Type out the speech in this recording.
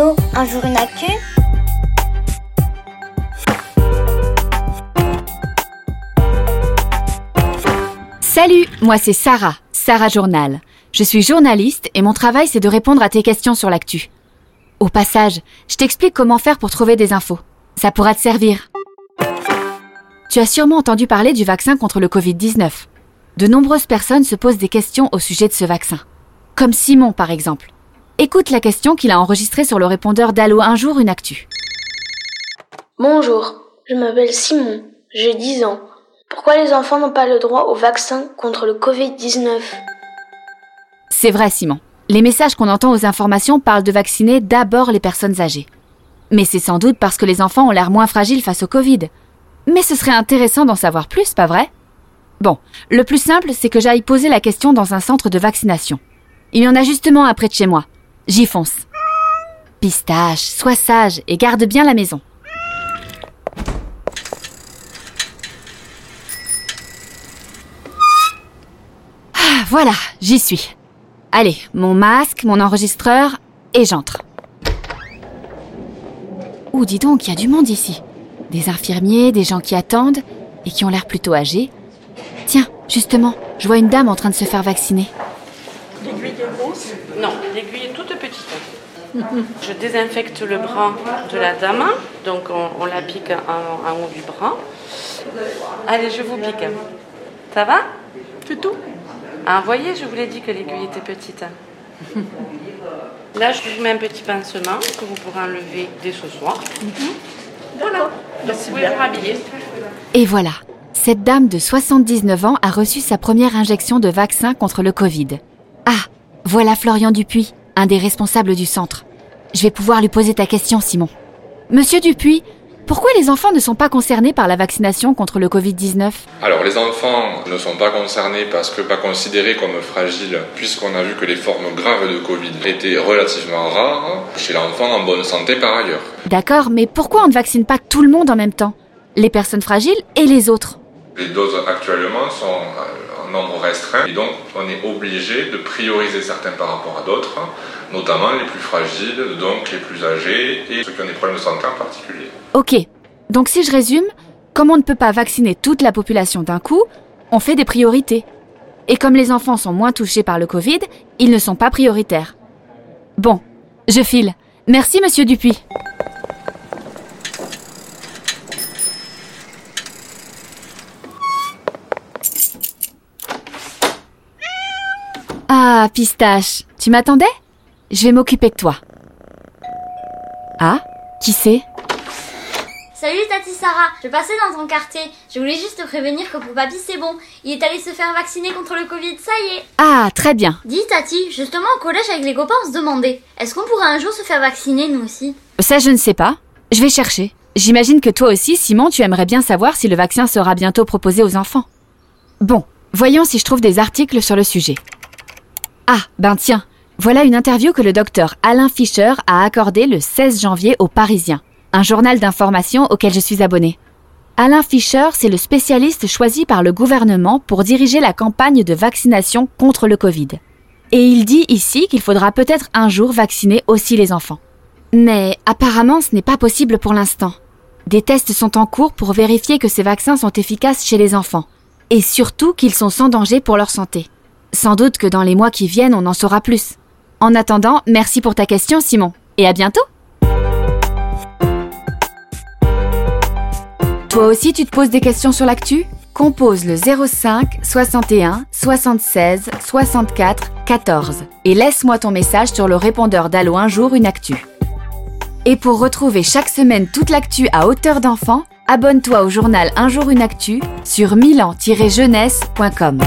Un jour une actu Salut, moi c'est Sarah, Sarah Journal. Je suis journaliste et mon travail c'est de répondre à tes questions sur l'actu. Au passage, je t'explique comment faire pour trouver des infos. Ça pourra te servir. Tu as sûrement entendu parler du vaccin contre le Covid-19. De nombreuses personnes se posent des questions au sujet de ce vaccin. Comme Simon par exemple. Écoute la question qu'il a enregistrée sur le répondeur d'Allo un jour une actu. Bonjour, je m'appelle Simon, j'ai 10 ans. Pourquoi les enfants n'ont pas le droit au vaccin contre le Covid-19 C'est vrai Simon. Les messages qu'on entend aux informations parlent de vacciner d'abord les personnes âgées. Mais c'est sans doute parce que les enfants ont l'air moins fragiles face au Covid. Mais ce serait intéressant d'en savoir plus, pas vrai? Bon, le plus simple, c'est que j'aille poser la question dans un centre de vaccination. Il y en a justement un près de chez moi. J'y fonce. Pistache, sois sage et garde bien la maison. Ah, voilà, j'y suis. Allez, mon masque, mon enregistreur, et j'entre. Ouh, dis donc, il y a du monde ici? Des infirmiers, des gens qui attendent, et qui ont l'air plutôt âgés. Tiens, justement, je vois une dame en train de se faire vacciner. L'aiguille est grosse Non, petite. Je désinfecte le bras de la dame, donc on, on la pique en, en haut du bras. Allez, je vous pique. Ça va? C'est tout? Ah, voyez, je vous l'ai dit que l'aiguille était petite. Là, je vous mets un petit pansement que vous pourrez enlever dès ce soir. Voilà, donc vous pouvez vous rhabiller. Et voilà, cette dame de 79 ans a reçu sa première injection de vaccin contre le Covid. Ah, voilà Florian Dupuis, un des responsables du centre. Je vais pouvoir lui poser ta question, Simon. Monsieur Dupuis, pourquoi les enfants ne sont pas concernés par la vaccination contre le Covid-19 Alors les enfants ne sont pas concernés parce que pas considérés comme fragiles puisqu'on a vu que les formes graves de Covid étaient relativement rares chez l'enfant en bonne santé par ailleurs. D'accord, mais pourquoi on ne vaccine pas tout le monde en même temps? Les personnes fragiles et les autres? Les doses actuellement sont euh, nombre restreint et donc on est obligé de prioriser certains par rapport à d'autres, notamment les plus fragiles, donc les plus âgés et ceux qui ont des problèmes de santé en particulier. Ok, donc si je résume, comme on ne peut pas vacciner toute la population d'un coup, on fait des priorités. Et comme les enfants sont moins touchés par le Covid, ils ne sont pas prioritaires. Bon, je file. Merci, monsieur Dupuis. Ah, pistache, tu m'attendais? Je vais m'occuper de toi. Ah, qui c'est? Salut Tati Sarah, je passais dans ton quartier. Je voulais juste te prévenir que pour papy c'est bon. Il est allé se faire vacciner contre le Covid, ça y est. Ah, très bien. Dis Tati, justement au collège avec les copains on se demandait, est-ce qu'on pourrait un jour se faire vacciner nous aussi? Ça, je ne sais pas. Je vais chercher. J'imagine que toi aussi, Simon, tu aimerais bien savoir si le vaccin sera bientôt proposé aux enfants. Bon, voyons si je trouve des articles sur le sujet. Ah, ben tiens, voilà une interview que le docteur Alain Fischer a accordée le 16 janvier au Parisien, un journal d'information auquel je suis abonné. Alain Fischer, c'est le spécialiste choisi par le gouvernement pour diriger la campagne de vaccination contre le Covid. Et il dit ici qu'il faudra peut-être un jour vacciner aussi les enfants. Mais apparemment, ce n'est pas possible pour l'instant. Des tests sont en cours pour vérifier que ces vaccins sont efficaces chez les enfants, et surtout qu'ils sont sans danger pour leur santé. Sans doute que dans les mois qui viennent, on en saura plus. En attendant, merci pour ta question, Simon, et à bientôt Toi aussi, tu te poses des questions sur l'actu? Compose le 05 61 76 64 14 et laisse-moi ton message sur le répondeur d'Allo un jour une actu. Et pour retrouver chaque semaine toute l'actu à hauteur d'enfant, abonne-toi au journal Un jour une actu sur milan-jeunesse.com.